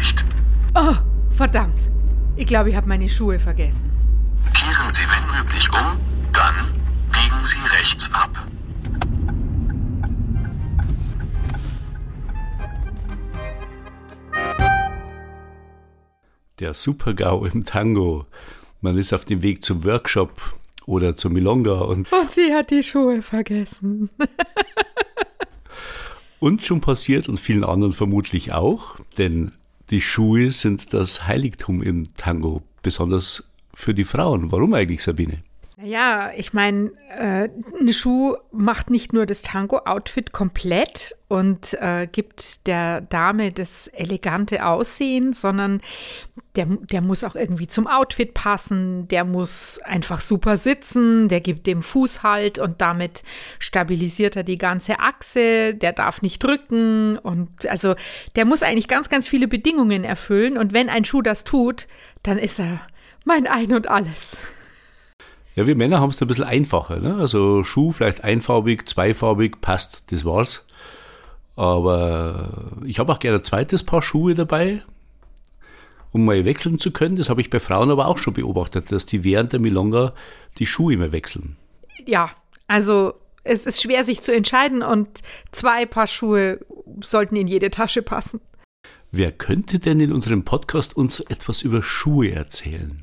erreicht. Oh, verdammt. Ich glaube, ich habe meine Schuhe vergessen. Kehren Sie wenn möglich um, dann biegen Sie rechts ab. Der Supergau im Tango. Man ist auf dem Weg zum Workshop oder zum Milonga und, Und sie hat die Schuhe vergessen. und schon passiert und vielen anderen vermutlich auch, denn die Schuhe sind das Heiligtum im Tango, besonders für die Frauen. Warum eigentlich, Sabine? Ja, ich meine, äh, ein Schuh macht nicht nur das Tango-Outfit komplett und äh, gibt der Dame das elegante Aussehen, sondern der, der muss auch irgendwie zum Outfit passen, der muss einfach super sitzen, der gibt dem Fuß Halt und damit stabilisiert er die ganze Achse, der darf nicht drücken und also der muss eigentlich ganz, ganz viele Bedingungen erfüllen und wenn ein Schuh das tut, dann ist er mein Ein und alles. Ja, wir Männer haben es ein bisschen einfacher. Ne? Also Schuh vielleicht einfarbig, zweifarbig, passt, das war's. Aber ich habe auch gerne ein zweites Paar Schuhe dabei, um mal wechseln zu können. Das habe ich bei Frauen aber auch schon beobachtet, dass die während der Milonga die Schuhe immer wechseln. Ja, also es ist schwer, sich zu entscheiden und zwei Paar Schuhe sollten in jede Tasche passen. Wer könnte denn in unserem Podcast uns etwas über Schuhe erzählen?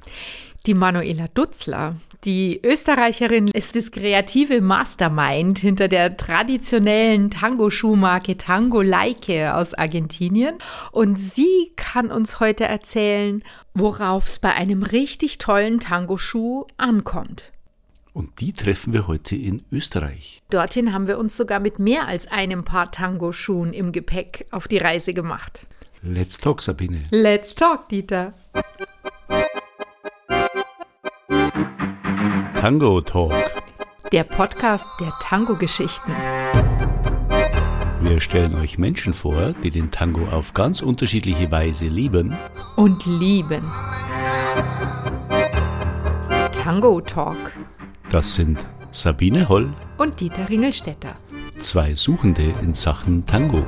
Die Manuela Dutzler, die Österreicherin, ist das kreative Mastermind hinter der traditionellen Tango-Schuhmarke Tango Leike aus Argentinien. Und sie kann uns heute erzählen, worauf es bei einem richtig tollen Tango-Schuh ankommt. Und die treffen wir heute in Österreich. Dorthin haben wir uns sogar mit mehr als einem Paar Tango-Schuhen im Gepäck auf die Reise gemacht. Let's talk, Sabine. Let's talk, Dieter. Tango Talk. Der Podcast der Tango-Geschichten. Wir stellen euch Menschen vor, die den Tango auf ganz unterschiedliche Weise lieben. und lieben. Tango Talk Das sind Sabine Holl, und Dieter Ringelstetter. zwei Suchende in Sachen Tango.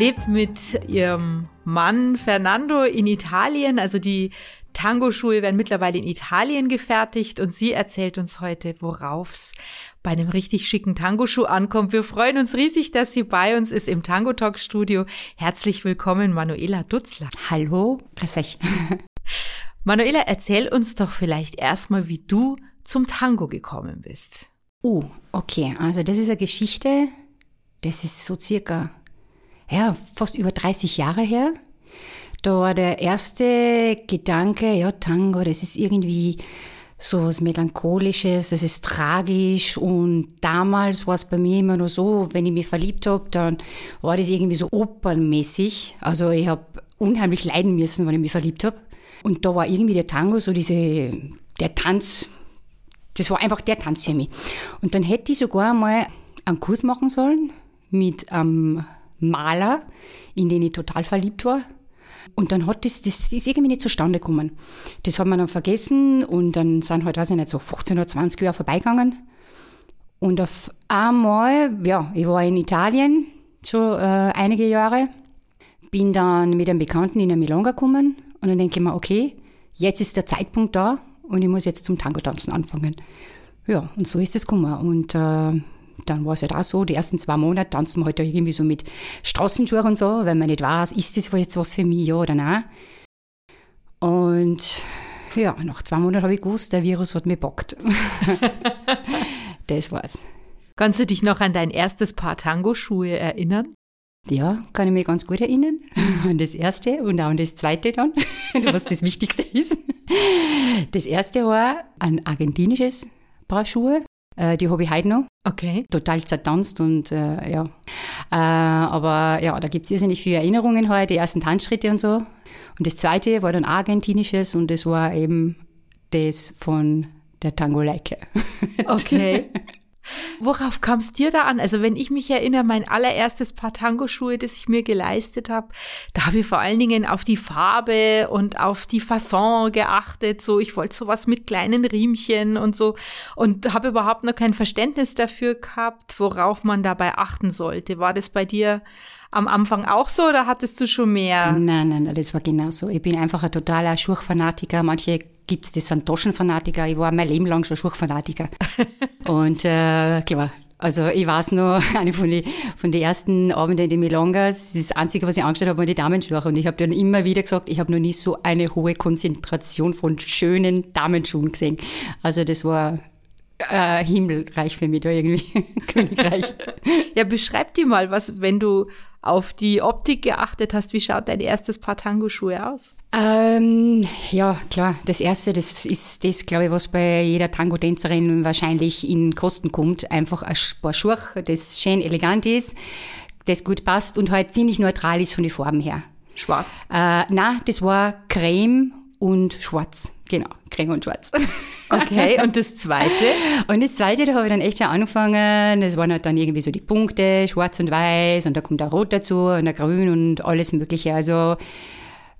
Lebt mit ihrem Mann Fernando in Italien. Also die Tango-Schuhe werden mittlerweile in Italien gefertigt und sie erzählt uns heute, worauf es bei einem richtig schicken Tango-Schuh ankommt. Wir freuen uns riesig, dass sie bei uns ist im Tango Talk Studio. Herzlich willkommen, Manuela Dutzler. Hallo, grüß euch. Manuela, erzähl uns doch vielleicht erstmal, wie du zum Tango gekommen bist. Oh, okay, also das ist eine Geschichte, das ist so circa, ja, fast über 30 Jahre her. Da war der erste Gedanke, ja, Tango, das ist irgendwie so was Melancholisches, das ist tragisch und damals war es bei mir immer nur so, wenn ich mich verliebt habe, dann war das irgendwie so opernmäßig. Also ich habe unheimlich leiden müssen, wenn ich mich verliebt habe. Und da war irgendwie der Tango so diese, der Tanz, das war einfach der Tanz für mich. Und dann hätte ich sogar mal einen Kurs machen sollen mit einem Maler, in den ich total verliebt war. Und dann hat das, das ist irgendwie nicht zustande gekommen. Das hat man dann vergessen und dann sind halt, weiß ich nicht, so 15 oder 20 Jahre vorbeigegangen. Und auf einmal, ja, ich war in Italien schon äh, einige Jahre, bin dann mit einem Bekannten in eine Milonga gekommen und dann denke ich mir, okay, jetzt ist der Zeitpunkt da und ich muss jetzt zum Tango-Tanzen anfangen. Ja, und so ist es gekommen. Und äh, dann war es halt auch so, die ersten zwei Monate tanzen wir halt da irgendwie so mit Straßenschuhen und so, weil man nicht weiß, ist das jetzt was für mich, ja oder nein. Und ja, nach zwei Monaten habe ich gewusst, der Virus hat mich gepackt. das war's. Kannst du dich noch an dein erstes Paar Tango-Schuhe erinnern? Ja, kann ich mich ganz gut erinnern. An das erste und auch an das zweite dann, was das Wichtigste ist. Das erste war ein argentinisches Paar Schuhe. Äh, Die habe ich heute noch. Okay. Total zertanzt und äh, ja. Äh, aber ja, da gibt es irrsinnig viele Erinnerungen heute, die ersten Tanzschritte und so. Und das zweite war dann argentinisches und das war eben das von der Tango Leike. Okay. Worauf kam es dir da an? Also wenn ich mich erinnere, mein allererstes Paar Tango-Schuhe, das ich mir geleistet habe, da habe ich vor allen Dingen auf die Farbe und auf die Fasson geachtet. So, ich wollte sowas mit kleinen Riemchen und so und habe überhaupt noch kein Verständnis dafür gehabt, worauf man dabei achten sollte. War das bei dir am Anfang auch so oder hattest du schon mehr? Nein, nein, das war genauso. Ich bin einfach ein totaler Schuchfanatiker. Manche gibt es, das sind Taschenfanatiker. Ich war mein Leben lang schon Schuchfanatiker. und äh, klar, also ich weiß noch, eine von den von den ersten Abenden in den Milongas, das Einzige, was ich angestellt habe, waren die Damenschuhe. Und ich habe dann immer wieder gesagt, ich habe noch nie so eine hohe Konzentration von schönen Damenschuhen gesehen. Also das war äh, Himmelreich für mich da irgendwie, Königreich. ja, beschreib dir mal, was, wenn du auf die Optik geachtet hast, wie schaut dein erstes Paar Tango-Schuhe aus? Ähm, ja, klar. Das erste, das ist das, glaube ich, was bei jeder Tango-Tänzerin wahrscheinlich in Kosten kommt. Einfach ein Paar Schuhe, das schön elegant ist, das gut passt und halt ziemlich neutral ist von den Farben her. Schwarz? Äh, na, das war Creme und Schwarz. Genau, Creme und Schwarz. Okay, und das zweite? Und das zweite, da habe ich dann echt schon angefangen. Das waren halt dann irgendwie so die Punkte, schwarz und weiß, und da kommt auch rot dazu und ein grün und alles Mögliche. Also,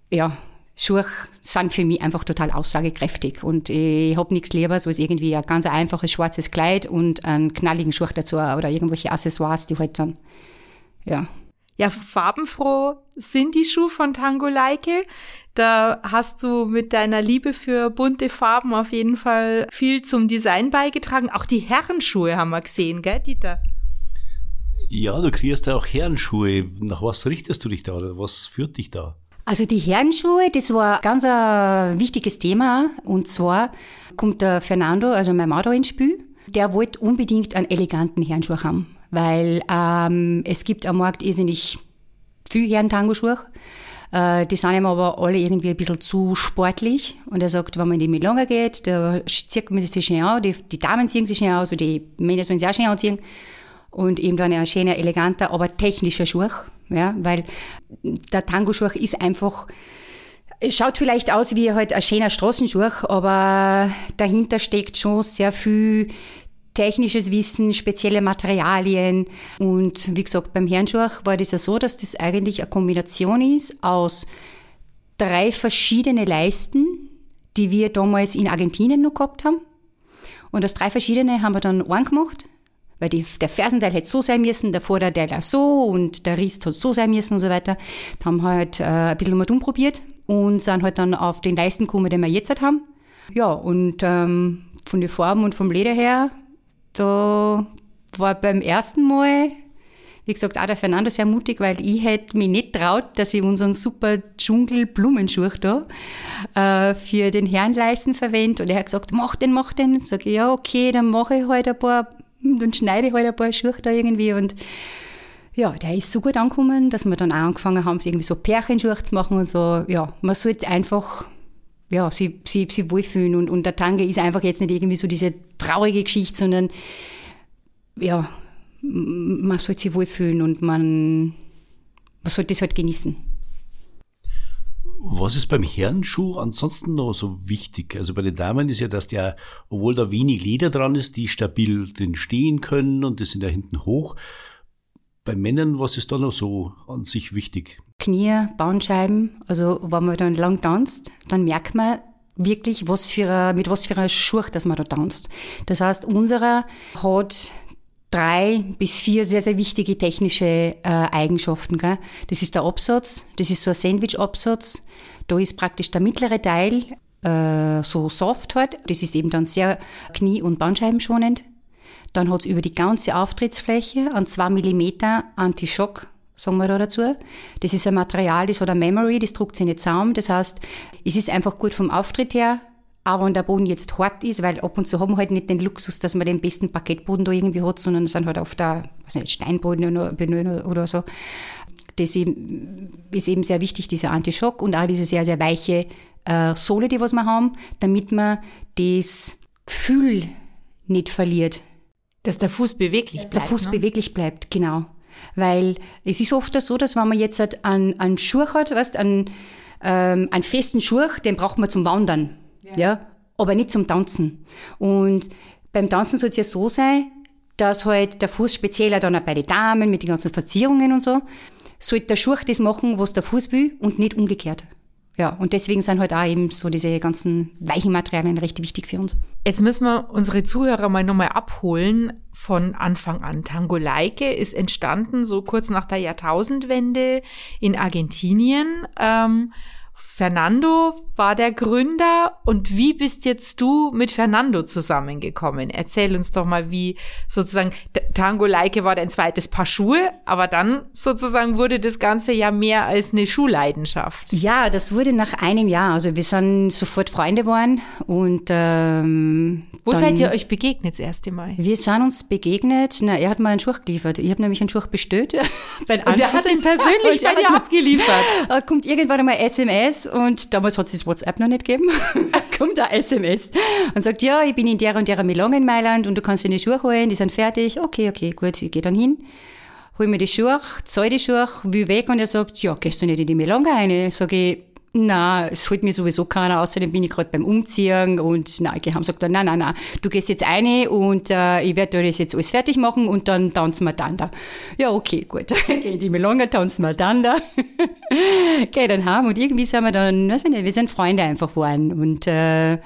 ja, Schuhe sind für mich einfach total aussagekräftig. Und ich habe nichts lieber, so als irgendwie ein ganz einfaches schwarzes Kleid und einen knalligen Schuh dazu oder irgendwelche Accessoires, die halt dann, ja. Ja, farbenfroh sind die Schuhe von Tango Leike. Da hast du mit deiner Liebe für bunte Farben auf jeden Fall viel zum Design beigetragen. Auch die Herrenschuhe haben wir gesehen, gell, Dieter? Ja, du kriegst ja auch Herrenschuhe. Nach was richtest du dich da oder was führt dich da? Also die Herrenschuhe, das war ganz ein wichtiges Thema. Und zwar kommt der Fernando, also mein Mann da ins Spiel. Der wollte unbedingt einen eleganten Herrenschuh haben, weil ähm, es gibt am Markt irrsinnig viel Herren-Tango-Schuhe. Äh, die sind ihm aber alle irgendwie ein bisschen zu sportlich. Und er sagt, wenn man in die Milonga geht, da zieht man sich schön an, die, die Damen ziehen sich schön aus, und die Männer sollen sich auch schön anziehen. Und eben dann ein schöner, eleganter, aber technischer Schuh. Ja, weil der Tango-Schuh ist einfach, es schaut vielleicht aus wie halt ein schöner Straßenschuh, aber dahinter steckt schon sehr viel technisches Wissen, spezielle Materialien. Und wie gesagt, beim Herrenschuh war das ja so, dass das eigentlich eine Kombination ist aus drei verschiedene Leisten, die wir damals in Argentinien noch gehabt haben. Und aus drei verschiedene haben wir dann einen gemacht, weil die, der Fersenteil hätte so sein müssen, der Vorderteil auch so und der Rist hat so sein müssen und so weiter. Da haben halt äh, ein bisschen mal probiert und sind halt dann auf den Leisten gekommen, den wir jetzt halt haben. Ja, und ähm, von den Farben und vom Leder her da war beim ersten Mal, wie gesagt, auch der Fernando sehr mutig, weil ich hätte mich nicht traut, dass ich unseren super Dschungel-Blumenschuh da äh, für den Herrenleisten verwende. Und er hat gesagt, mach den, mach den. Sag ich, ja, okay, dann mache ich halt ein paar, dann schneide ich halt ein paar Schuhe da irgendwie und ja, der ist so gut angekommen, dass wir dann auch angefangen haben, irgendwie so Pärchenschuhe zu machen und so. Ja, man sollte einfach ja, sie, sie, sie wohlfühlen. Und, und der Tange ist einfach jetzt nicht irgendwie so diese traurige Geschichte, sondern ja, man sollte sich wohlfühlen und man, man sollte es halt genießen. Was ist beim Herrenschuh ansonsten noch so wichtig? Also bei den Damen ist ja, dass der, obwohl da wenig Leder dran ist, die stabil drin stehen können und die sind ja hinten hoch. Bei Männern, was ist da noch so an sich wichtig? Knie, Bauernscheiben. Also wenn man dann lang tanzt, dann merkt man wirklich, was für eine, mit was für einer Schuhe, dass man da tanzt. Das heißt, unserer hat drei bis vier sehr, sehr wichtige technische äh, Eigenschaften. Gell? Das ist der Absatz, das ist so ein Sandwich-Absatz. Da ist praktisch der mittlere Teil äh, so soft halt. Das ist eben dann sehr knie- und Bandscheibenschonend. Dann hat es über die ganze Auftrittsfläche an zwei Millimeter Anti-Schock sagen wir da dazu. Das ist ein Material, das hat eine Memory, das druckt sich nicht zusammen. Das heißt, es ist einfach gut vom Auftritt her, aber wenn der Boden jetzt hart ist, weil ab und zu haben wir halt nicht den Luxus, dass man den besten Parkettboden da irgendwie hat, sondern es sind halt oft da, was nicht, Steinboden oder, oder so. Das ist eben sehr wichtig, dieser Anti-Schock und auch diese sehr, sehr weiche äh, Sohle, die was wir haben, damit man das Gefühl nicht verliert. Dass der Fuß beweglich bleibt. Der Fuß ne? beweglich bleibt, genau. Weil es ist oft so, dass wenn man jetzt halt einen, einen Schuh hat, weißt, einen, ähm, einen festen Schuh, den braucht man zum Wandern. Ja. ja. Aber nicht zum Tanzen. Und beim Tanzen soll es ja so sein, dass halt der Fuß spezieller dann auch bei den Damen mit den ganzen Verzierungen und so, sollte der Schuh das machen, was der Fuß will und nicht umgekehrt. Ja, und deswegen sind halt auch eben so diese ganzen weichen Materialien recht wichtig für uns. Jetzt müssen wir unsere Zuhörer mal nochmal abholen von Anfang an. Tango Leike ist entstanden so kurz nach der Jahrtausendwende in Argentinien. Ähm, Fernando war der Gründer und wie bist jetzt du mit Fernando zusammengekommen? Erzähl uns doch mal, wie sozusagen Tango Leike war dein zweites Paar Schuhe, aber dann sozusagen wurde das Ganze ja mehr als eine Schuhleidenschaft. Ja, das wurde nach einem Jahr. Also wir sind sofort Freunde geworden und ähm, wo seid ihr euch begegnet das erste Mal? Wir sind uns begegnet. Na, er hat mal einen Schuh geliefert. Ich habe nämlich einen Schuh bestellt. und er hat ihn persönlich bei dir abgeliefert. Kommt irgendwann einmal SMS und damals hat es das WhatsApp noch nicht gegeben. kommt da SMS und sagt, ja, ich bin in der und der Melon in Mailand und du kannst dir die Schuhe holen, die sind fertig. Okay, okay, gut, ich gehe dann hin. Hol mir die Schuhe, zahl die Schuhe, will weg und er sagt, ja, gehst du nicht in die Melon rein? Sag ich, na, es holt mir sowieso keiner, außerdem bin ich gerade beim Umziehen und na, ich haben gesagt, nein, nein, nein, du gehst jetzt rein und äh, ich werde das jetzt alles fertig machen und dann tanzen wir dann da. Ja, okay, gut. Geh in die Melonga, tanzen wir dann da. Geh dann heim und irgendwie sind wir dann, weiß ich nicht, wir sind Freunde einfach geworden und äh,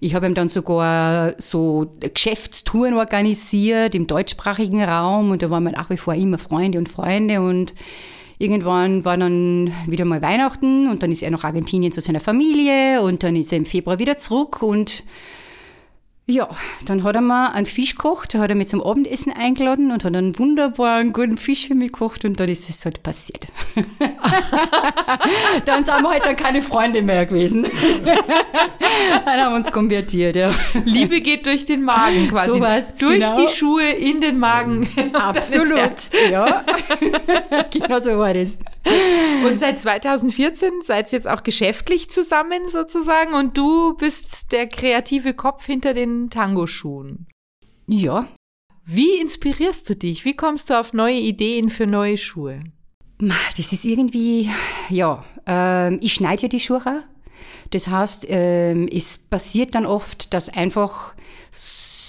ich habe ihm dann sogar so Geschäftstouren organisiert im deutschsprachigen Raum und da waren wir nach wie vor immer Freunde und Freunde und Irgendwann war dann wieder mal Weihnachten und dann ist er nach Argentinien zu seiner Familie und dann ist er im Februar wieder zurück und ja, dann hat er mal einen Fisch gekocht, hat er mit zum Abendessen eingeladen und hat einen wunderbaren, guten Fisch für mich gekocht und dann ist es halt passiert. dann sind wir halt dann keine Freunde mehr gewesen. dann haben wir uns konvertiert, ja. Liebe geht durch den Magen quasi. So was, durch genau. die Schuhe in den Magen. Absolut, ja. genau so war das. Und seit 2014 seid ihr jetzt auch geschäftlich zusammen sozusagen und du bist der kreative Kopf hinter den Tango-Schuhen. Ja. Wie inspirierst du dich? Wie kommst du auf neue Ideen für neue Schuhe? Das ist irgendwie, ja, äh, ich schneide ja die Schuhe. Das heißt, äh, es passiert dann oft, dass einfach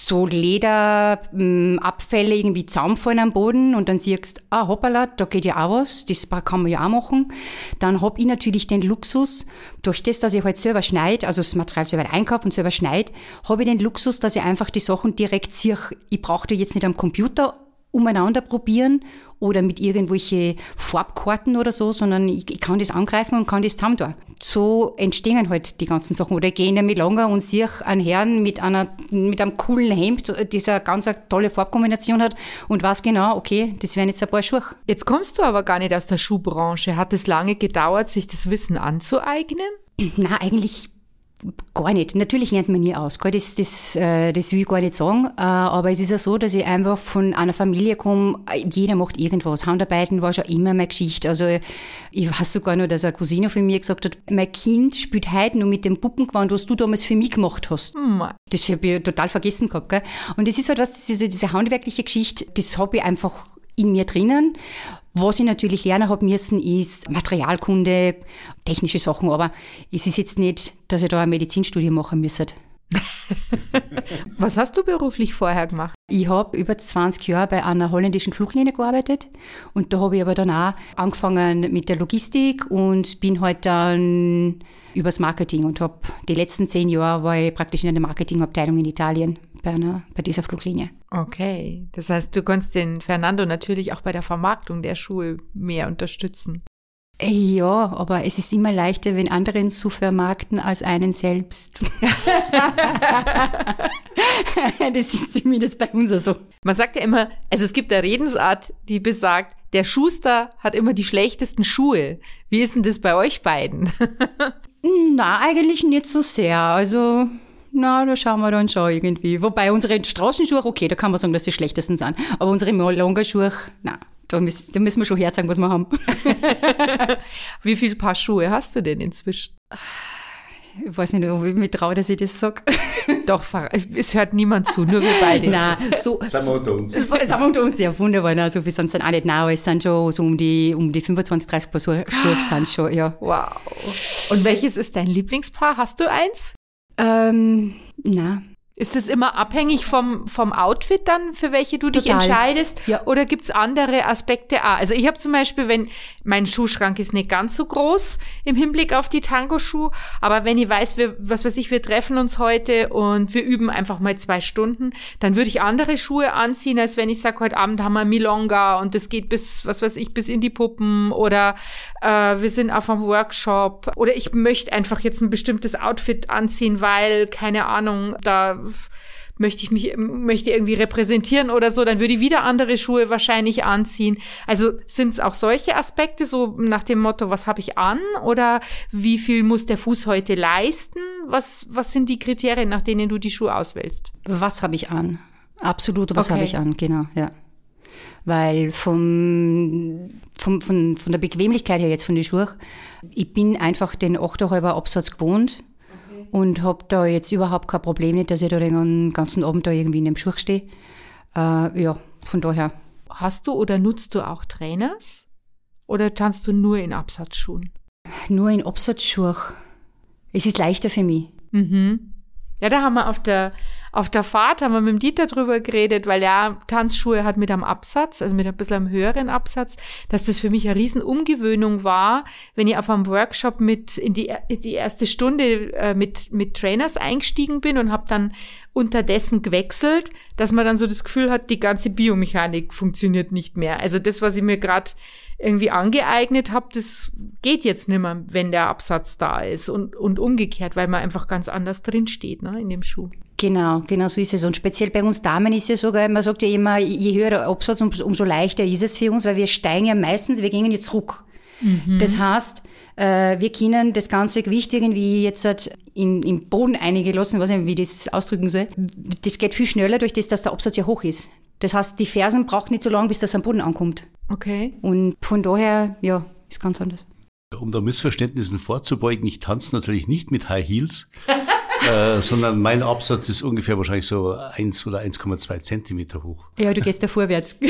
so Lederabfälle irgendwie zusammenfallen am Boden und dann siehst ah hoppala, da geht ja auch was, das kann man ja auch machen. Dann hab ich natürlich den Luxus, durch das, dass ich halt selber schneide, also das Material selber einkaufe und selber schneide, habe ich den Luxus, dass ich einfach die Sachen direkt sehe. Ich brauche jetzt nicht am Computer umeinander probieren oder mit irgendwelche Farbkarten oder so, sondern ich, kann das angreifen und kann das zusammen tun. So entstehen halt die ganzen Sachen. Oder ich gehe in der Milonga und sehe einen Herrn mit einer, mit einem coolen Hemd, das eine ganz tolle Farbkombination hat und weiß genau, okay, das wären jetzt ein paar Schuhe. Jetzt kommst du aber gar nicht aus der Schuhbranche. Hat es lange gedauert, sich das Wissen anzueignen? Na, eigentlich Gar nicht. Natürlich lernt man nie aus. Das, das, äh, das will ich gar nicht sagen. Äh, aber es ist ja so, dass ich einfach von einer Familie komme, jeder macht irgendwas. Handarbeiten war schon immer meine Geschichte. Also ich weiß sogar noch, dass eine Cousine von mir gesagt hat, mein Kind spielt heute nur mit dem Puppengewand, was du damals für mich gemacht hast. Mhm. Das habe ich total vergessen gehabt. Gell? Und das ist halt was, diese, diese handwerkliche Geschichte, das habe ich einfach in mir drinnen. Was ich natürlich lernen habe müssen, ist Materialkunde, technische Sachen, aber es ist jetzt nicht, dass ich da ein Medizinstudium machen müsste. Was hast du beruflich vorher gemacht? Ich habe über 20 Jahre bei einer holländischen Fluglinie gearbeitet und da habe ich aber dann auch angefangen mit der Logistik und bin halt dann übers Marketing und habe die letzten zehn Jahre war ich praktisch in der Marketingabteilung in Italien bei, einer, bei dieser Fluglinie. Okay, das heißt, du kannst den Fernando natürlich auch bei der Vermarktung der Schuhe mehr unterstützen. Ja, aber es ist immer leichter, wenn anderen zu vermarkten als einen selbst. das ist zumindest bei uns so. Man sagt ja immer, also es gibt eine Redensart, die besagt, der Schuster hat immer die schlechtesten Schuhe. Wie ist denn das bei euch beiden? Na, eigentlich nicht so sehr. Also, na, da schauen wir dann schon irgendwie. Wobei unsere Straßenschuhe, okay, da kann man sagen, dass sie schlechtesten sind. Aber unsere Longerschuhe, na, da müssen, da müssen wir schon herzeigen, was wir haben. Wie viele Paar Schuhe hast du denn inzwischen? Ich weiß nicht, ob ich mich traue, dass ich das sage. Doch, es hört niemand zu, nur wir beide. Nein, so. Sind wir unter uns. So, sind wir unter uns, ja, wunderbar. Also, wir sind auch nicht nah, es sind schon so um die, um die 25, 30 Paar Schuhe sind schon, ja. Wow. Und welches ist dein Lieblingspaar? Hast du eins? Ähm, na, Ist das immer abhängig vom, vom Outfit dann, für welche du dich Total. entscheidest? Ja. Oder gibt's andere Aspekte? auch? Also ich habe zum Beispiel, wenn mein Schuhschrank ist nicht ganz so groß im Hinblick auf die Tango-Schuhe, aber wenn ich weiß, wir, was weiß ich, wir treffen uns heute und wir üben einfach mal zwei Stunden, dann würde ich andere Schuhe anziehen, als wenn ich sage, heute Abend haben wir Milonga und das geht bis, was weiß ich, bis in die Puppen oder äh, wir sind auf einem Workshop oder ich möchte einfach jetzt ein bestimmtes Outfit anziehen, weil, keine Ahnung, da möchte ich mich, möchte irgendwie repräsentieren oder so, dann würde ich wieder andere Schuhe wahrscheinlich anziehen. Also sind es auch solche Aspekte, so nach dem Motto, was habe ich an oder wie viel muss der Fuß heute leisten? Was, was sind die Kriterien, nach denen du die Schuhe auswählst? Was habe ich an? Absolut, was Okay. habe ich an, genau, ja. Weil vom, vom, von, von der Bequemlichkeit her jetzt von den Schuhen, ich bin einfach den 8,5 Absatz gewohnt und habe da jetzt überhaupt kein Problem nicht, dass ich da den ganzen Abend da irgendwie in dem Schuh stehe. Äh, ja, von daher. Hast du oder nutzt du auch Trainers? Oder tanzt du nur in Absatzschuhen? Nur in Absatzschuhe. Es ist leichter für mich. Mhm. Ja, da haben wir auf der, auf der Fahrt, haben wir mit dem Dieter drüber geredet, weil er Tanzschuhe hat mit einem Absatz, also mit ein bisschen einem höheren Absatz, dass das für mich eine riesen Umgewöhnung war, wenn ich auf einem Workshop mit in die, in die erste Stunde äh, mit, mit Trainers eingestiegen bin und habe dann unterdessen gewechselt, dass man dann so das Gefühl hat, die ganze Biomechanik funktioniert nicht mehr. Also das, was ich mir gerade irgendwie angeeignet habe, das geht jetzt nicht mehr, wenn der Absatz da ist und, und umgekehrt, weil man einfach ganz anders drin steht ne, in dem Schuh. Genau, genau so ist es. Und speziell bei uns Damen ist es sogar, man sagt ja immer, je höher der Absatz, umso, umso leichter ist es für uns, weil wir steigen ja meistens, wir gehen ja zurück. Das heißt, äh, wir können das ganze Gewicht irgendwie jetzt halt in, im Boden eingelassen, weiß nicht, wie ich das ausdrücken soll. Das geht viel schneller durch das, dass der Absatz ja hoch ist. Das heißt, die Fersen braucht nicht so lange, bis das am Boden ankommt. Okay. Und von daher, ja, ist ganz anders. Um da Missverständnissen vorzubeugen, ich tanze natürlich nicht mit High Heels, äh, sondern mein Absatz ist ungefähr wahrscheinlich so 1 oder 1,2 Zentimeter hoch. Ja, du gehst da vorwärts.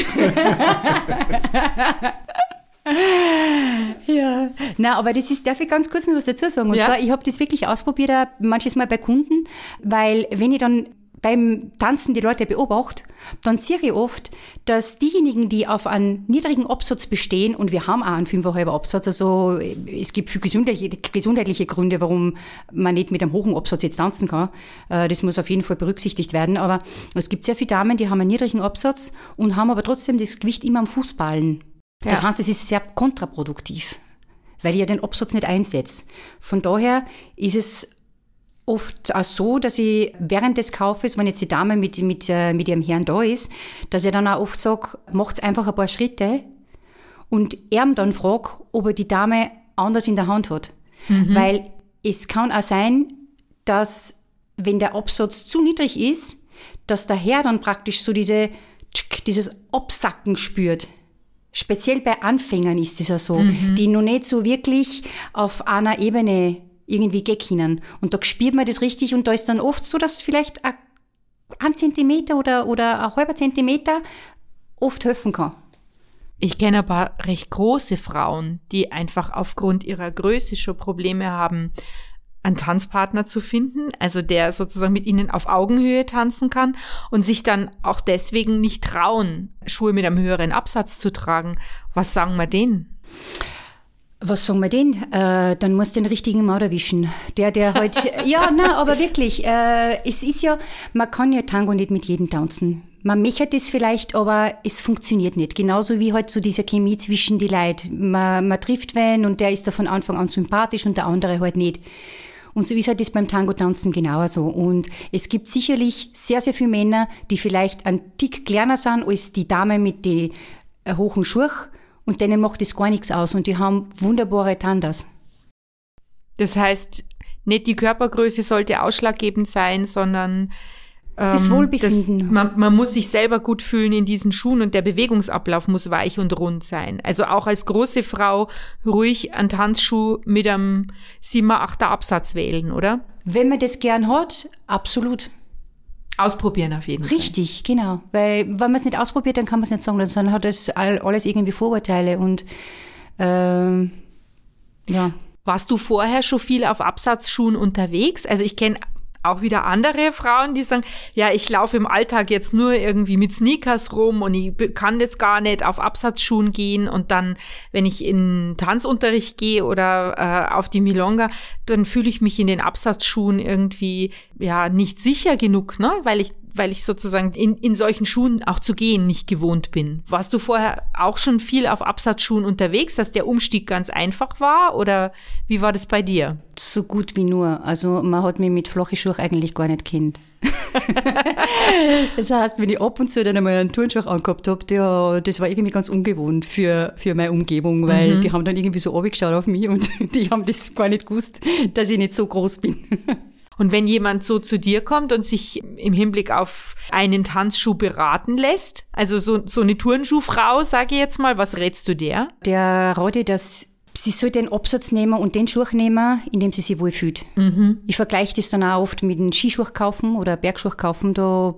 ja. Na, aber das ist, darf ich ganz kurz noch was dazu sagen? Und Ja. zwar, ich habe das wirklich ausprobiert, auch manches Mal bei Kunden, weil wenn ich dann beim Tanzen die Leute beobachte, dann sehe ich oft, dass diejenigen, die auf einen niedrigen Absatz bestehen, und wir haben auch einen 5,5 Absatz, also es gibt viel gesundheitliche, Gründe, warum man nicht mit einem hohen Absatz jetzt tanzen kann. Äh, Das muss auf jeden Fall berücksichtigt werden. Aber es gibt sehr viele Damen, die haben einen niedrigen Absatz und haben aber trotzdem das Gewicht immer am Fußballen. Das Ja. heißt, es ist sehr kontraproduktiv, weil ich ja den Absatz nicht einsetze. Von daher ist es oft auch so, dass ich während des Kaufes, wenn jetzt die Dame mit, mit, äh, mit ihrem Herrn da ist, dass ich dann auch oft sage, macht's einfach ein paar Schritte und er dann fragt, ob er die Dame anders in der Hand hat. Weil es kann auch sein, dass wenn der Absatz zu niedrig ist, dass der Herr dann praktisch so diese, dieses Absacken spürt. Speziell bei Anfängern ist es ja so, die noch nicht so wirklich auf einer Ebene irgendwie gehen können. Und da spürt man das richtig und da ist dann oft so, dass vielleicht ein, Zentimeter oder, oder ein halber Zentimeter oft helfen kann. Ich kenne aber recht große Frauen, die einfach aufgrund ihrer Größe schon Probleme haben, einen Tanzpartner zu finden, also der sozusagen mit ihnen auf Augenhöhe tanzen kann und sich dann auch deswegen nicht trauen, Schuhe mit einem höheren Absatz zu tragen. Was sagen wir denen? Was sagen wir denn? Äh, dann muss den richtigen Mann erwischen. Der, der halt, ja, na, aber wirklich, äh, es ist ja, man kann ja Tango nicht mit jedem tanzen. Man mechert es vielleicht, aber es funktioniert nicht. Genauso wie halt so diese Chemie zwischen die Leute. Man, man trifft wen und der ist da von Anfang an sympathisch und der andere halt nicht. Und so ist halt das beim Tango-Tanzen genauso. Und es gibt sicherlich sehr, sehr viele Männer, die vielleicht ein Tick kleiner sind als die Dame mit den hohen Schuhen und denen macht das gar nichts aus und die haben wunderbare Tandas. Das heißt, nicht die Körpergröße sollte ausschlaggebend sein, sondern Das ähm, Wohlbefinden. Das, man, man muss sich selber gut fühlen in diesen Schuhen und der Bewegungsablauf muss weich und rund sein. Also auch als große Frau ruhig einen Tanzschuh mit einem 7er, 8er Absatz wählen, oder? Wenn man das gern hat, absolut. Ausprobieren auf jeden Fall. Richtig, genau. Weil wenn man es nicht ausprobiert, dann kann man es nicht sagen, dann hat das all- alles irgendwie Vorurteile und ähm, ja. Warst du vorher schon viel auf Absatzschuhen unterwegs? Also ich kenne auch wieder andere Frauen, die sagen, ja, ich laufe im Alltag jetzt nur irgendwie mit Sneakers rum und ich kann das gar nicht auf Absatzschuhen gehen und dann, wenn ich in Tanzunterricht gehe oder äh, auf die Milonga, dann fühle ich mich in den Absatzschuhen irgendwie ja nicht sicher genug, ne, weil ich weil ich sozusagen in, in solchen Schuhen auch zu gehen nicht gewohnt bin. Warst du vorher auch schon viel auf Absatzschuhen unterwegs, dass der Umstieg ganz einfach war oder wie war das bei dir? So gut wie nur. Also man hat mich mit flachen Schuhen eigentlich gar nicht kennt. das heißt, wenn ich ab und zu dann einmal einen Turnschuh angehabt habe, der, das war irgendwie ganz ungewohnt für, für meine Umgebung, weil mhm. die haben dann irgendwie so abgeschaut auf mich und die haben das gar nicht gewusst, dass ich nicht so groß bin. Und wenn jemand so zu dir kommt und sich im Hinblick auf einen Tanzschuh beraten lässt, also so, so eine Turnschuhfrau, sage ich jetzt mal, was rätst du der? Der rate, dass sie soll den Absatz nehmen und den Schuh nehmen, in dem sie sich wohlfühlt. Mhm. Ich vergleiche das dann auch oft mit einem Skischuh kaufen oder Bergschuh kaufen. Da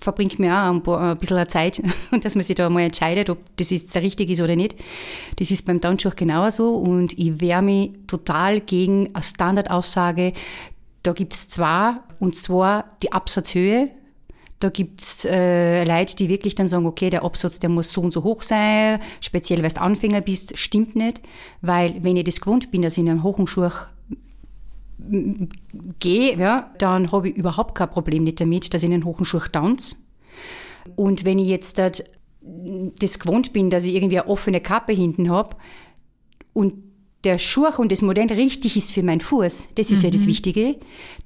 verbringt mir auch ein, paar, ein bisschen Zeit, dass man sich da mal entscheidet, ob das jetzt der richtige ist oder nicht. Das ist beim Tanzschuh genauso und ich wehre mich total gegen eine Standardaussage, da gibt's zwei, und zwar die Absatzhöhe. Da gibt's äh, Leute, die wirklich dann sagen, okay, der Absatz, der muss so und so hoch sein, speziell weil du Anfänger bist, stimmt nicht, weil wenn ich das gewohnt bin, dass ich in einem hohen Schuh gehe, ja, dann habe ich überhaupt kein Problem nicht damit, dass ich in einen hohen Schuh tanze. Und wenn ich jetzt das, das gewohnt bin, dass ich irgendwie eine offene Kappe hinten habe und der Schurch und das Modell richtig ist für meinen Fuß, das ist mhm. ja das mhm. Wichtige,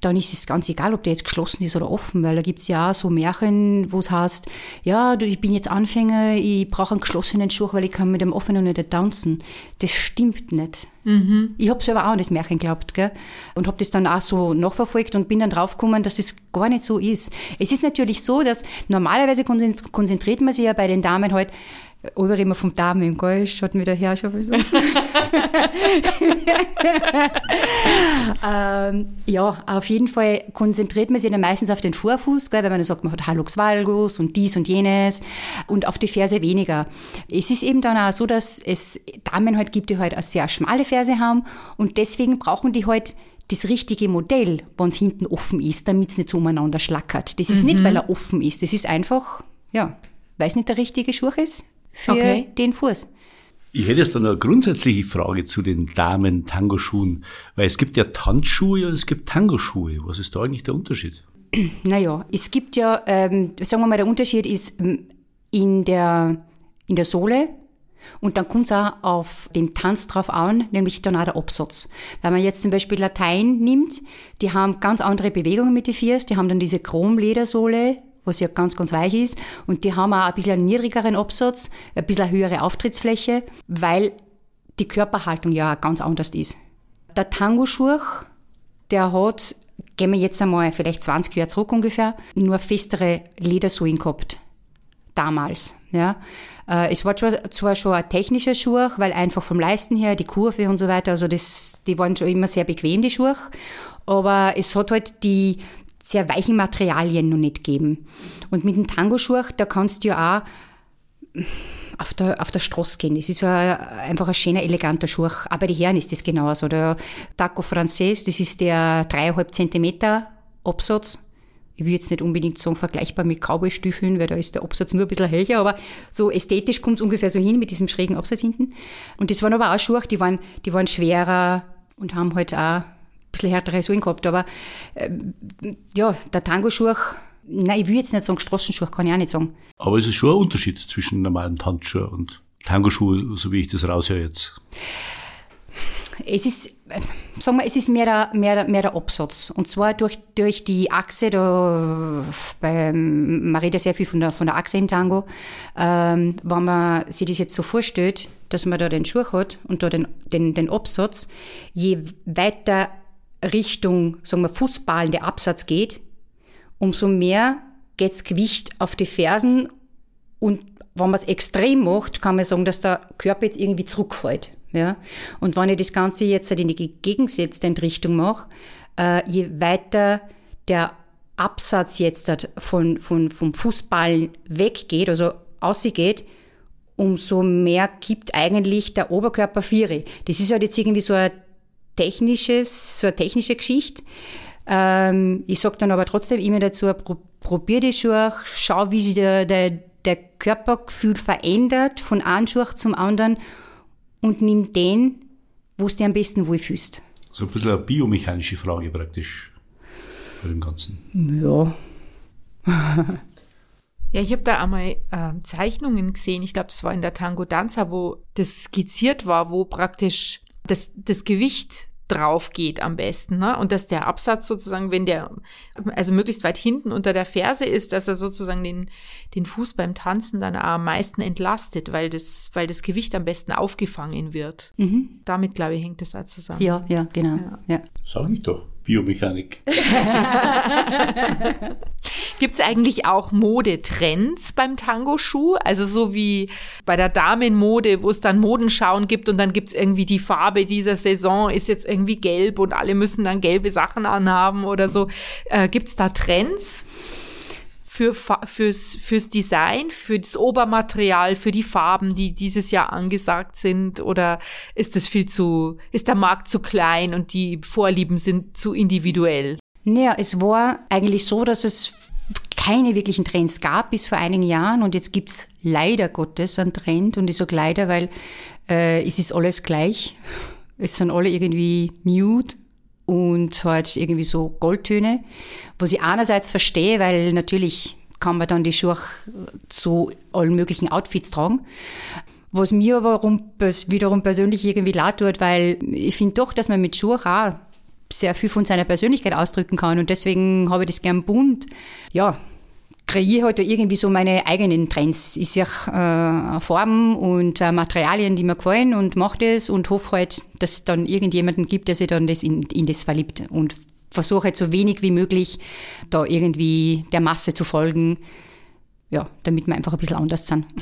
dann ist es ganz egal, ob der jetzt geschlossen ist oder offen, weil da gibt's ja auch so Märchen, wo es heißt, ja, ich bin jetzt Anfänger, ich brauche einen geschlossenen Schuh, weil ich kann mit dem offenen nicht tanzen. Das stimmt nicht. Mhm. Ich habe selber auch an das Märchen geglaubt gell? und habe das dann auch so nachverfolgt und bin dann draufgekommen, dass es gar nicht so ist. Es ist natürlich so, dass normalerweise konzentriert man sich ja bei den Damen halt oder immer vom Damen, gell? Schaut mir der Herr schon so. ähm, ja, auf jeden Fall konzentriert man sich dann meistens auf den Vorfuß, gell? wenn man dann sagt, man hat Hallux valgus und dies und jenes und auf die Ferse weniger. Es ist eben dann auch so, dass es Damen halt gibt, die halt eine sehr schmale Ferse haben und deswegen brauchen die halt das richtige Modell, wenn es hinten offen ist, damit es nicht so umeinander schlackert. Das ist mhm. nicht, weil er offen ist. Das ist einfach, ja, weil es nicht der richtige Schuh ist für okay. den Fuß. Ich hätte jetzt dann eine grundsätzliche Frage zu den Damen-Tango-Schuhen, weil es gibt ja Tanzschuhe und es gibt Tango-Schuhe. Was ist da eigentlich der Unterschied? Naja, es gibt ja, ähm, sagen wir mal, der Unterschied ist ähm, in der, in der Sohle und dann kommt es auch auf den Tanz drauf an, nämlich dann auch der Absatz. Wenn man jetzt zum Beispiel Latein nimmt, die haben ganz andere Bewegungen mit den Viers, die haben dann diese Chromledersohle, was ja ganz, ganz weich ist. Und die haben auch ein bisschen einen niedrigeren Absatz, ein bisschen eine höhere Auftrittsfläche, weil die Körperhaltung ja ganz anders ist. Der Tango-Schuh, der hat, gehen wir jetzt einmal vielleicht 20 Jahre zurück ungefähr, nur festere Ledersohlen gehabt. Damals, ja. Äh, es war zwar schon ein technischer Schuh, weil einfach vom Leisten her, die Kurve und so weiter, also das, die waren schon immer sehr bequem, die Schuhe. Aber es hat halt die, sehr weichen Materialien noch nicht geben. Und mit dem Tango-Schuh, da kannst du ja auch auf der, auf der Straße gehen. Das ist ja einfach ein schöner, eleganter Schuh. Bei den Herren ist das genauso. Der Taco Frances, das ist der dreieinhalb Zentimeter Absatz. Ich will jetzt nicht unbedingt sagen, vergleichbar mit Cowboy-Stiefeln, weil da ist der Absatz nur ein bisschen hellcher, aber so ästhetisch kommt es ungefähr so hin mit diesem schrägen Absatz hinten. Und das waren aber auch Schuhe, die waren, die waren schwerer und haben halt auch bisschen härtere Sohlen gehabt, aber äh, ja, der Tango-Schuh, nein, ich will jetzt nicht sagen Straßenschuh, kann ich auch nicht sagen. Aber es ist schon ein Unterschied zwischen normalen Tanzschuh und Tango-Schuh, so wie ich das raushöre jetzt. Es ist, äh, sagen wir, es ist mehr der, mehr, mehr der Absatz. Und zwar durch, durch die Achse, da, bei, man redet sehr viel von der, von der Achse im Tango. Ähm, wenn man sich das jetzt so vorstellt, dass man da den Schuh hat und da den, den, den Absatz, je weiter Richtung, sagen wir, Fußballen der Absatz geht, umso mehr geht das Gewicht auf die Fersen und wenn man es extrem macht, kann man sagen, dass der Körper jetzt irgendwie zurückfällt. Ja? Und wenn ich das Ganze jetzt halt in die gegengesetzte Richtung mache, äh, je weiter der Absatz jetzt halt von, von, vom Fußballen weggeht, also ausgeht, umso mehr gibt eigentlich der Oberkörper Viere. Das ist halt jetzt irgendwie so ein technisches, so eine technische Geschichte. Ähm, ich sage dann aber trotzdem immer dazu, pro, probier die Schuhe, schau, wie sich der, der, der Körpergefühl verändert von einem Schuh zum anderen und nimm den, wo du dich am besten wohlfühlst. So ein bisschen eine biomechanische Frage praktisch bei dem Ganzen. Ja. Ja, ich habe da einmal äh, Zeichnungen gesehen. Ich glaube, das war in der Tango Danza, wo das skizziert war, wo praktisch das, das Gewicht drauf geht am besten. Ne? Und dass der Absatz sozusagen, wenn der, also möglichst weit hinten unter der Ferse ist, dass er sozusagen den, den Fuß beim Tanzen dann am meisten entlastet, weil das, weil das Gewicht am besten aufgefangen wird. Mhm. Damit, glaube ich, hängt das auch zusammen. Ja, ja, genau. Ja. ja. Sag ich doch. Biomechanik. Gibt es eigentlich auch Modetrends beim Tango-Schuh? Also so wie bei der Damenmode, wo es dann Modenschauen gibt und dann gibt es irgendwie die Farbe dieser Saison ist jetzt irgendwie gelb und alle müssen dann gelbe Sachen anhaben oder so. Äh, Gibt es da Trends? Für, fürs, fürs Design, für das Obermaterial, für die Farben, die dieses Jahr angesagt sind? Oder ist das viel zu, ist der Markt zu klein und die Vorlieben sind zu individuell? Naja, es war eigentlich so, dass es keine wirklichen Trends gab bis vor einigen Jahren und jetzt gibt es leider Gottes einen Trend und ich sage leider, weil äh, es ist alles gleich. Es sind alle irgendwie nude und halt irgendwie so Goldtöne, was ich einerseits verstehe, weil natürlich kann man dann die Schuhe zu allen möglichen Outfits tragen. Was mir aber wiederum persönlich irgendwie leid tut, weil ich finde doch, dass man mit Schuhen auch sehr viel von seiner Persönlichkeit ausdrücken kann und deswegen habe ich das gern bunt. Ja, kreiere halt irgendwie so meine eigenen Trends. Ich sehe äh, Farben und äh, Materialien, die mir gefallen und mache das und hoffe halt, dass es dann irgendjemanden gibt, der sich dann das in, in das verliebt und versuche halt so wenig wie möglich da irgendwie der Masse zu folgen, ja, damit wir einfach ein bisschen anders sind.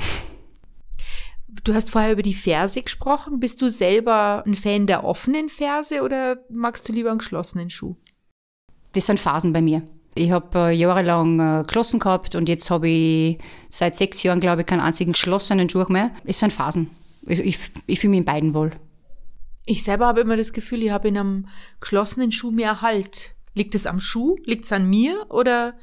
Du hast vorher über die Ferse gesprochen. Bist du selber ein Fan der offenen Ferse oder magst du lieber einen geschlossenen Schuh? Das sind Phasen bei mir. Ich habe äh, jahrelang äh, geschlossen gehabt und jetzt habe ich seit sechs Jahren, glaube ich, keinen einzigen geschlossenen Schuh mehr. Es sind Phasen. Also ich, ich fühle mich in beiden wohl. Ich selber habe immer das Gefühl, ich habe in einem geschlossenen Schuh mehr Halt. Liegt es am Schuh? Liegt es an mir? Oder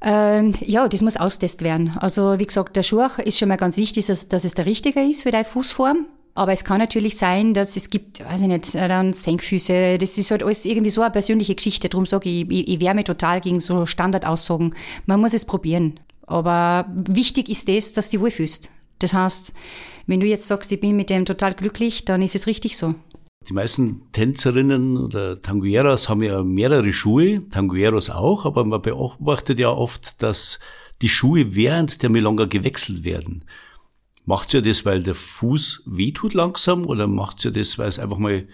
ähm, ja, das muss austest werden. Also wie gesagt, der Schuh ist schon mal ganz wichtig, dass, dass es der richtige ist für deine Fußform. Aber es kann natürlich sein, dass es gibt, weiß ich nicht, dann Senkfüße. Das ist halt alles irgendwie so eine persönliche Geschichte. Darum sage ich, ich, ich wehre total gegen so Standardaussagen. Man muss es probieren. Aber wichtig ist das, dass du dich wohlfühlst. Das heißt, wenn du jetzt sagst, ich bin mit dem total glücklich, dann ist es richtig so. Die meisten Tänzerinnen oder Tangueras haben ja mehrere Schuhe, Tangueros auch, aber man beobachtet ja oft, dass die Schuhe während der Milonga gewechselt werden. Macht ihr das, weil der Fuß wehtut langsam oder macht ihr das, weil es einfach mal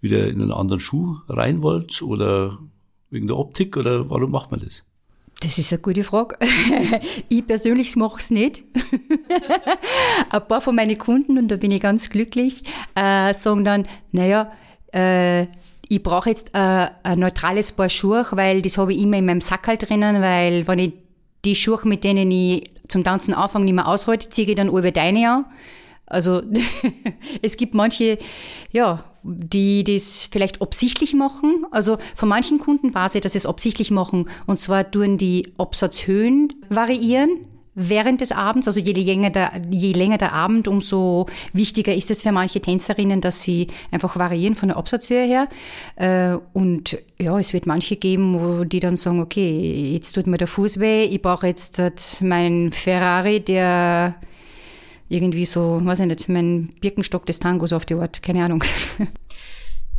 wieder in einen anderen Schuh rein wollt oder wegen der Optik oder warum macht man das? Das ist eine gute Frage. ich persönlich mache es nicht. ein paar von meinen Kunden, und da bin ich ganz glücklich, äh, sagen dann, naja, äh, ich brauche jetzt äh, ein neutrales Paar Schuhe, weil das habe ich immer in meinem Sackerl drinnen, weil wenn ich die Schuhe, mit denen ich zum Tanzen anfange, nicht mehr aushalte, ziehe ich dann über deine an. Also es gibt manche, ja, die das vielleicht absichtlich machen. Also von manchen Kunden weiß ich, dass sie es absichtlich machen. Und zwar tun die Absatzhöhen variieren während des Abends. Also je länger, der, je länger der Abend, umso wichtiger ist es für manche Tänzerinnen, dass sie einfach variieren von der Absatzhöhe her. Äh, und ja, es wird manche geben, wo die dann sagen, okay, jetzt tut mir der Fuß weh, ich brauche jetzt meinen Ferrari, der irgendwie so, weiß ich nicht, mein Birkenstock des Tangos auf die Art, keine Ahnung.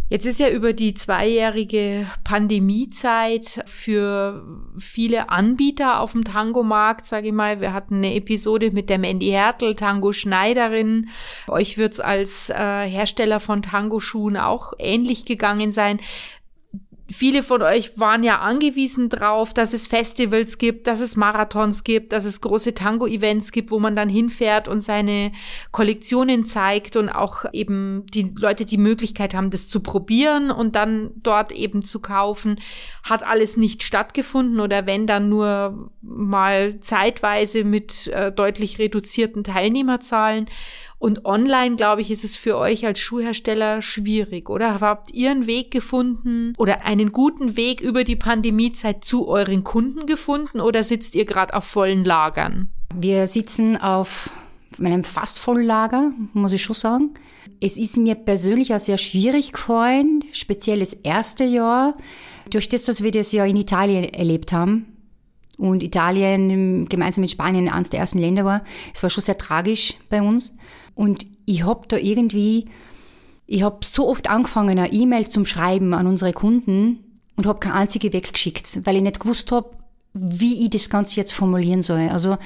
Jetzt ist ja über die zweijährige Pandemiezeit für viele Anbieter auf dem Tangomarkt, sage ich mal. Wir hatten eine Episode mit der Mandy Hertel, Tango-Schneiderin. Euch wird's als äh, Hersteller von Tango-Schuhen auch ähnlich gegangen sein viele von euch waren ja angewiesen drauf, dass es Festivals gibt, dass es Marathons gibt, dass es große Tango-Events gibt, wo man dann hinfährt und seine Kollektionen zeigt und auch eben die Leute die Möglichkeit haben, das zu probieren und dann dort eben zu kaufen. Hat alles nicht stattgefunden oder wenn dann nur mal zeitweise mit äh, deutlich reduzierten Teilnehmerzahlen. Und online, glaube ich, ist es für euch als Schuhhersteller schwierig, oder? Habt ihr einen Weg gefunden oder einen guten Weg über die Pandemiezeit zu euren Kunden gefunden oder sitzt ihr gerade auf vollen Lagern? Wir sitzen auf meinem fast vollen Lager, muss ich schon sagen. Es ist mir persönlich auch sehr schwierig gefallen, speziell das erste Jahr, durch das, dass wir das ja in Italien erlebt haben und Italien gemeinsam mit Spanien eines der ersten Länder war. Es war schon sehr tragisch bei uns. Und ich habe da irgendwie, ich habe so oft angefangen, eine E-Mail zum Schreiben an unsere Kunden und habe keine einzige weggeschickt, weil ich nicht gewusst habe, wie ich das Ganze jetzt formulieren soll. Also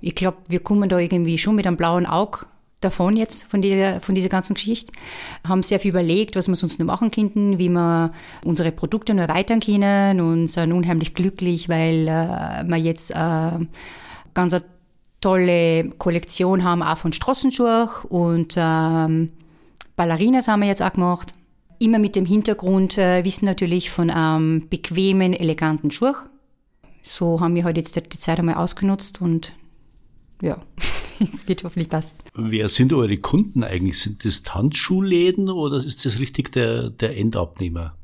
ich glaube, wir kommen da irgendwie schon mit einem blauen Auge davon jetzt, von dieser, von dieser ganzen Geschichte. Haben sehr viel überlegt, was wir sonst noch machen könnten, wie wir unsere Produkte noch erweitern können und sind unheimlich glücklich, weil äh, wir jetzt äh, ganz eine tolle Kollektion haben, auch von Straßenschuhen und ähm, Ballerinas haben wir jetzt auch gemacht. Immer mit dem Hintergrund, äh, wissen natürlich von einem bequemen, eleganten Schuh. So haben wir heute jetzt die Zeit einmal ausgenutzt und ja, es geht hoffentlich passt. Wer sind eure Kunden eigentlich? Sind das Tanzschuhläden oder ist das richtig der, der Endabnehmer?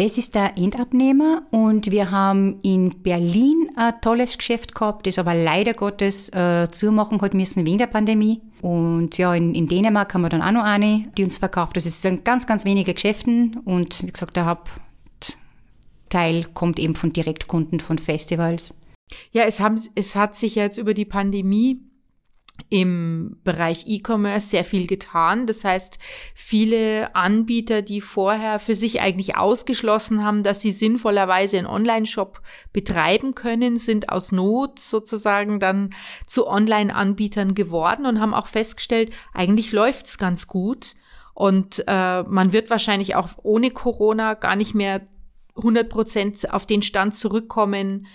Das ist der Endabnehmer und wir haben in Berlin ein tolles Geschäft gehabt, das aber leider Gottes äh, zumachen hat müssen wegen der Pandemie. Und ja, in, in Dänemark haben wir dann auch noch eine, die uns verkauft. Das sind ganz, ganz wenige Geschäften und wie gesagt, der Hauptteil kommt eben von Direktkunden, von Festivals. Ja, es, haben, es hat sich jetzt über die Pandemie im Bereich E-Commerce sehr viel getan. Das heißt, viele Anbieter, die vorher für sich eigentlich ausgeschlossen haben, dass sie sinnvollerweise einen Online-Shop betreiben können, sind aus Not sozusagen dann zu Online-Anbietern geworden und haben auch festgestellt, eigentlich läuft's ganz gut. Und äh, man wird wahrscheinlich auch ohne Corona gar nicht mehr 100 Prozent auf den Stand zurückkommen,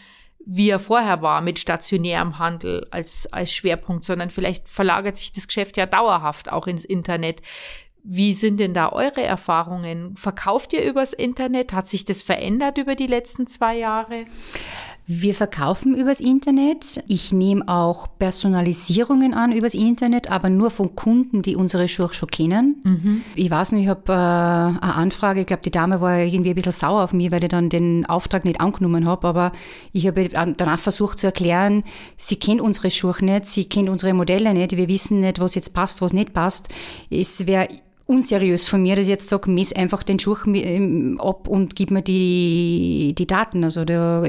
wie er vorher war, mit stationärem Handel als, als Schwerpunkt, sondern vielleicht verlagert sich das Geschäft ja dauerhaft auch ins Internet. Wie sind denn da eure Erfahrungen? Verkauft ihr übers Internet? Hat sich das verändert über die letzten zwei Jahre? Wir verkaufen übers Internet. Ich nehme auch Personalisierungen an übers Internet, aber nur von Kunden, die unsere Schuhe schon kennen. Mhm. Ich weiß nicht, ich habe äh, eine Anfrage, ich glaube, die Dame war irgendwie ein bisschen sauer auf mich, weil ich dann den Auftrag nicht angenommen habe, aber ich habe danach versucht zu erklären, sie kennt unsere Schuhe nicht, sie kennt unsere Modelle nicht, wir wissen nicht, was jetzt passt, was nicht passt. Es wäre unseriös von mir, dass ich jetzt sage, mess einfach den Schuh ab und gib mir die, die Daten. Also da,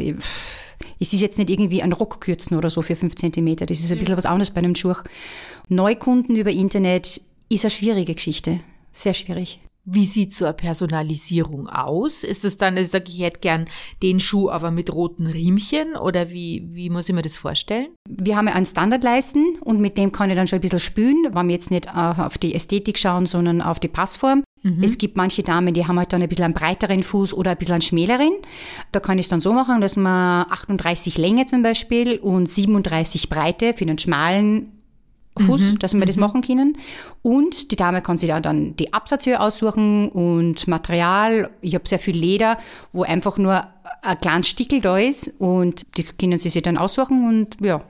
es ist jetzt nicht irgendwie ein Rockkürzen oder so für fünf Zentimeter. Das ist ein bisschen was anderes bei einem Schuh. Neukunden über Internet ist eine schwierige Geschichte. Sehr schwierig. Wie sieht so eine Personalisierung aus? Ist es dann, dass ich sage, ich hätte gern den Schuh, aber mit roten Riemchen? Oder wie, wie muss ich mir das vorstellen? Wir haben ja einen Standardleisten und mit dem kann ich dann schon ein bisschen spülen, wenn wir jetzt nicht auf die Ästhetik schauen, sondern auf die Passform. Mhm. Es gibt manche Damen, die haben halt dann ein bisschen einen breiteren Fuß oder ein bisschen einen schmäleren. Da kann ich es dann so machen, dass man 38 Länge zum Beispiel und 37 Breite für den schmalen Fuß, mhm. dass wir das mhm. machen können. Und die Dame kann sich ja dann die Absatzhöhe aussuchen und Material. Ich habe sehr viel Leder, wo einfach nur ein kleines Stickel da ist und die können sie sich dann aussuchen und ja,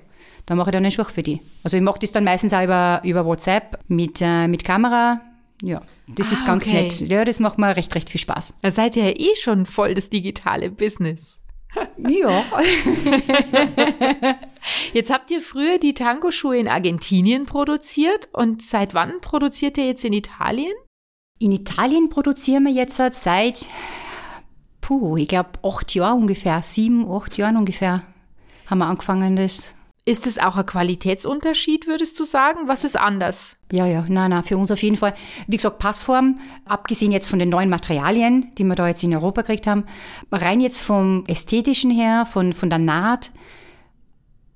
dann mache ich dann einen Schuh für die. Also ich mache das dann meistens auch über, über WhatsApp mit, äh, mit Kamera. Ja, das ah, ist ganz okay. nett. Ja, das macht mir recht, recht viel Spaß. Da seid ihr ja eh schon voll das digitale Business. Ja. Jetzt habt ihr früher die Tango-Schuhe in Argentinien produziert und seit wann produziert ihr jetzt in Italien? In Italien produzieren wir jetzt seit, puh, ich glaube acht Jahren ungefähr, sieben, acht Jahren ungefähr haben wir angefangen, das ist es auch ein Qualitätsunterschied, würdest du sagen? Was ist anders? Ja, ja, nein, nein, für uns auf jeden Fall. Wie gesagt, Passform, abgesehen jetzt von den neuen Materialien, die wir da jetzt in Europa gekriegt haben, rein jetzt vom Ästhetischen her, von, von der Naht,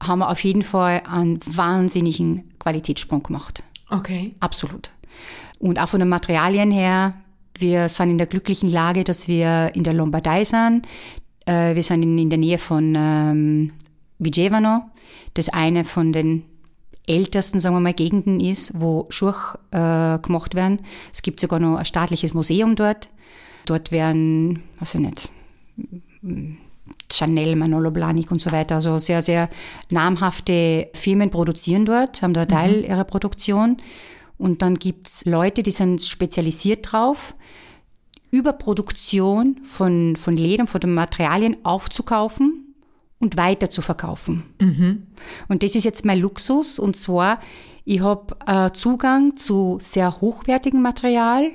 haben wir auf jeden Fall einen wahnsinnigen Qualitätssprung gemacht. Okay. Absolut. Und auch von den Materialien her, wir sind in der glücklichen Lage, dass wir in der Lombardei sind. Äh, wir sind in, der Nähe von ähm, Vigevano, das eine von den ältesten, sagen wir mal, Gegenden ist, wo Schuhe äh, gemacht werden. Es gibt sogar noch ein staatliches Museum dort. Dort werden, weiß ich nicht, Chanel, Manolo Blahnik und so weiter. Also sehr, sehr namhafte Firmen produzieren dort, haben da Teil mhm. ihrer Produktion. Und dann gibt's Leute, die sind spezialisiert drauf, Überproduktion von, von Leder, von den Materialien aufzukaufen und weiter zu verkaufen. Und das ist jetzt mein Luxus. Und zwar, ich habe äh, Zugang zu sehr hochwertigem Material,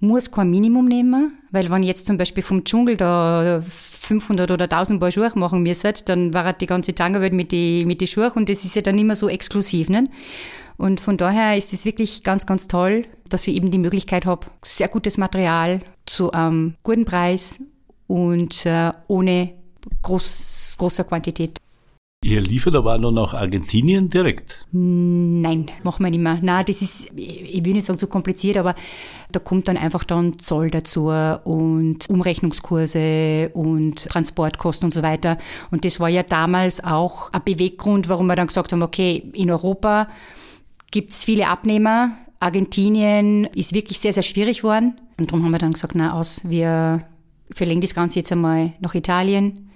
muss kein Minimum nehmen, weil wenn ich jetzt zum Beispiel vom Dschungel da 500 oder 1000 Paar Schuhe machen müsste, dann war die ganze Tangerwelt mit die, mit die Schuhe und das ist ja dann immer so exklusiv. Ne? Und von daher ist es wirklich ganz, ganz toll, dass ich eben die Möglichkeit habe, sehr gutes Material zu einem guten Preis und äh, ohne groß, großer Quantität. Ihr liefert aber auch noch nach Argentinien direkt. Nein, machen wir nicht mehr. Nein, das ist, ich will nicht sagen zu kompliziert, aber da kommt dann einfach dann Zoll dazu und Umrechnungskurse und Transportkosten und so weiter. Und das war ja damals auch ein Beweggrund, warum wir dann gesagt haben, okay, in Europa gibt es viele Abnehmer. Argentinien ist wirklich sehr, sehr schwierig geworden. Und darum haben wir dann gesagt, na aus, wir verlegen das Ganze jetzt einmal nach Italien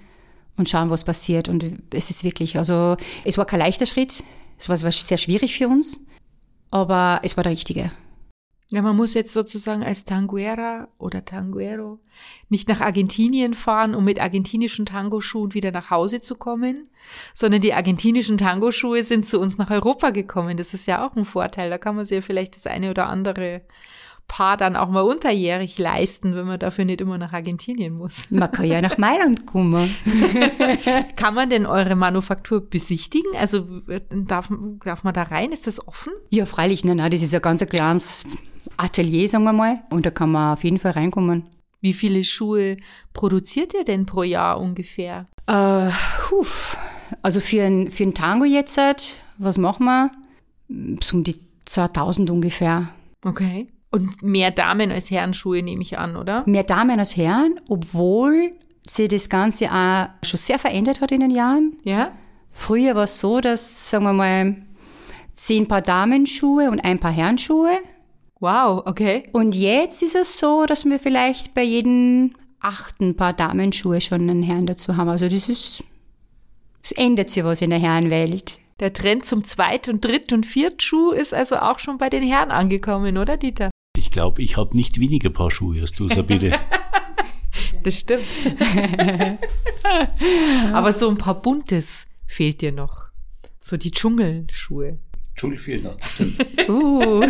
und schauen, was passiert. Und es ist wirklich, also es war kein leichter Schritt, es war, es war sehr schwierig für uns, aber es war der richtige. Ja, man muss jetzt sozusagen als Tanguera oder Tanguero nicht nach Argentinien fahren, um mit argentinischen Tangoschuhen wieder nach Hause zu kommen, sondern die argentinischen Tangoschuhe sind zu uns nach Europa gekommen. Das ist ja auch ein Vorteil. Da kann man sich ja vielleicht das eine oder andere Paar dann auch mal unterjährig leisten, wenn man dafür nicht immer nach Argentinien muss. Man kann ja nach Mailand kommen. Kann man denn eure Manufaktur besichtigen? Also darf, darf man da rein? Ist das offen? Ja, freilich, nein, nein, das ist ein ganz kleines Atelier, sagen wir mal. Und da kann man auf jeden Fall reinkommen. Wie viele Schuhe produziert ihr denn pro Jahr ungefähr? Äh, huf. Also für ein, für ein Tango jetzt, halt, was machen wir? So um die 2000 ungefähr. Okay. Und mehr Damen als Herrenschuhe nehme ich an, oder? Mehr Damen als Herren, obwohl sich das Ganze auch schon sehr verändert hat in den Jahren. Ja? Früher war es so, dass, sagen wir mal, zehn Paar Damenschuhe und ein Paar Herrenschuhe. Wow, okay. Und jetzt ist es so, dass wir vielleicht bei jedem achten Paar Damenschuhe schon einen Herrn dazu haben. Also das ist, es ändert sich was in der Herrenwelt. Der Trend zum Zweit- und Dritt- und Viertschuh ist also auch schon bei den Herren angekommen, oder Dieter? Ich glaube, ich habe nicht weniger Paar Schuhe als du, Sabine. Das stimmt. Aber so ein paar Buntes fehlt dir noch. So die Dschungelschuhe. Dschungel fehlt noch. Stimmt. Uh.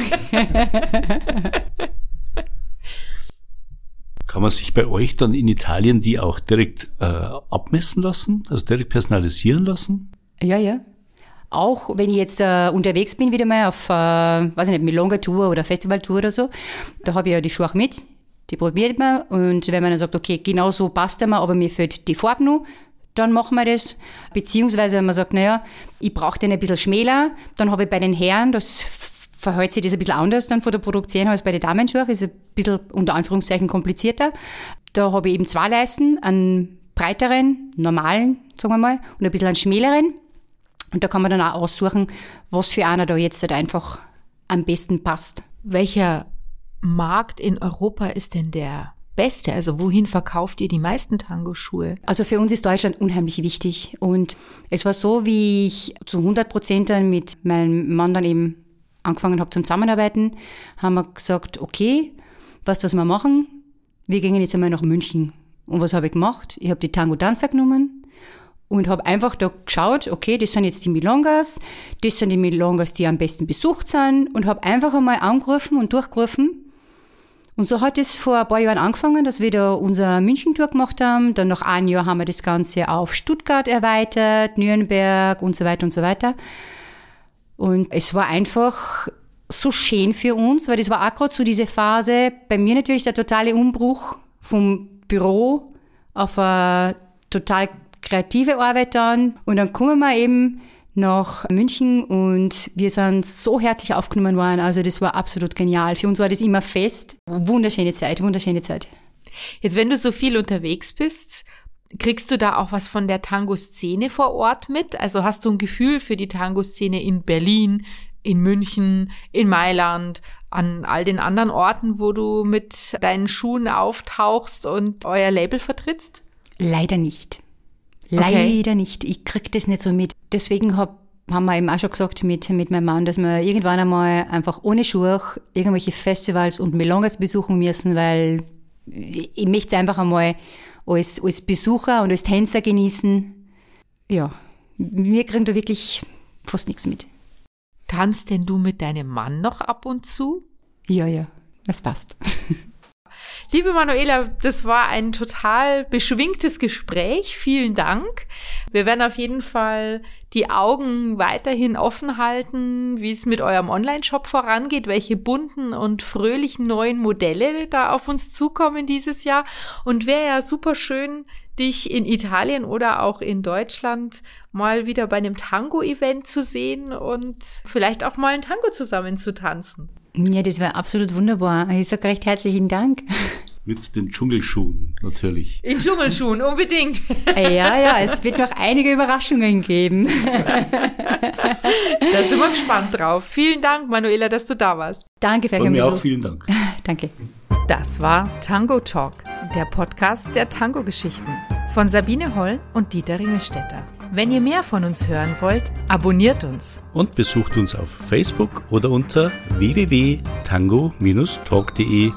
Kann man sich bei euch dann in Italien die auch direkt äh, abmessen lassen, also direkt personalisieren lassen? Ja, ja. Auch wenn ich jetzt äh, unterwegs bin, wieder mal auf, äh, weiß ich nicht, Milonga-Tour oder Festivaltour oder so, da habe ich ja die Schuhe auch mit, die probiert man und wenn man dann sagt, okay, genau so passt mir, aber mir fehlt die Farbe noch, dann machen wir das. Beziehungsweise, wenn man sagt, naja, ich brauche den ein bisschen schmäler, dann habe ich bei den Herren, das verhält sich das ein bisschen anders dann von der Produktion als bei den Damenschuhen, ist ein bisschen unter Anführungszeichen komplizierter. Da habe ich eben zwei Leisten, einen breiteren, normalen, sagen wir mal, und ein bisschen einen schmäleren. Und da kann man dann auch aussuchen, was für einer da jetzt halt einfach am besten passt. Welcher Markt in Europa ist denn der beste? Also wohin verkauft ihr die meisten Tangoschuhe? Also für uns ist Deutschland unheimlich wichtig. Und es war so, wie ich zu 100 Prozent dann mit meinem Mann dann eben angefangen habe zum Zusammenarbeiten, haben wir gesagt, okay, weißt du, was wir machen? Wir gehen jetzt einmal nach München. Und was habe ich gemacht? Ich habe die Tango Danza genommen und habe einfach da geschaut, okay, das sind jetzt die Milongas, das sind die Milongas, die am besten besucht sind und habe einfach einmal angerufen und durchgerufen. Und so hat es vor ein paar Jahren angefangen, dass wir da unsere München-Tour gemacht haben. Dann nach einem Jahr haben wir das Ganze auf Stuttgart erweitert, Nürnberg und so weiter und so weiter. Und es war einfach so schön für uns, weil das war auch gerade so diese Phase, bei mir natürlich der totale Umbruch vom Büro auf eine total kreative Arbeit dann. Und dann kommen wir eben nach München und wir sind so herzlich aufgenommen worden. Also das war absolut genial. Für uns war das immer fest. Wunderschöne Zeit, wunderschöne Zeit. Jetzt, wenn du so viel unterwegs bist, kriegst du da auch was von der Tango-Szene vor Ort mit? Also hast du ein Gefühl für die Tango-Szene in Berlin, in München, in Mailand, an all den anderen Orten, wo du mit deinen Schuhen auftauchst und euer Label vertrittst? Leider nicht. Leider nicht. Ich krieg das nicht so mit. Deswegen hab, haben wir eben auch schon gesagt mit, mit meinem Mann, dass wir irgendwann einmal einfach ohne Schuhe irgendwelche Festivals und Melongas besuchen müssen, weil ich, ich möchte es einfach einmal als, als Besucher und als Tänzer genießen. Ja, wir kriegen da wirklich fast nichts mit. Tanzt denn du mit deinem Mann noch ab und zu? Ja, ja, das passt. Liebe Manuela, das war ein total beschwingtes Gespräch. Vielen Dank. Wir werden auf jeden Fall die Augen weiterhin offen halten, wie es mit eurem Online-Shop vorangeht, welche bunten und fröhlichen neuen Modelle da auf uns zukommen dieses Jahr. Und wäre ja super schön, dich in Italien oder auch in Deutschland mal wieder bei einem Tango-Event zu sehen und vielleicht auch mal ein Tango zusammen zu tanzen. Ja, das wäre absolut wunderbar. Ich sage recht herzlichen Dank. Mit den Dschungelschuhen, natürlich. In Dschungelschuhen, unbedingt. Ja, ja, es wird noch einige Überraschungen geben. Da sind wir gespannt drauf. Vielen Dank, Manuela, dass du da warst. Danke für Von mir Besuch. auch vielen Dank. Danke. Das war Tango Talk, der Podcast der Tango-Geschichten von Sabine Holl und Dieter Ringestetter. Wenn ihr mehr von uns hören wollt, abonniert uns. Und besucht uns auf Facebook oder unter www.tango-talk.de.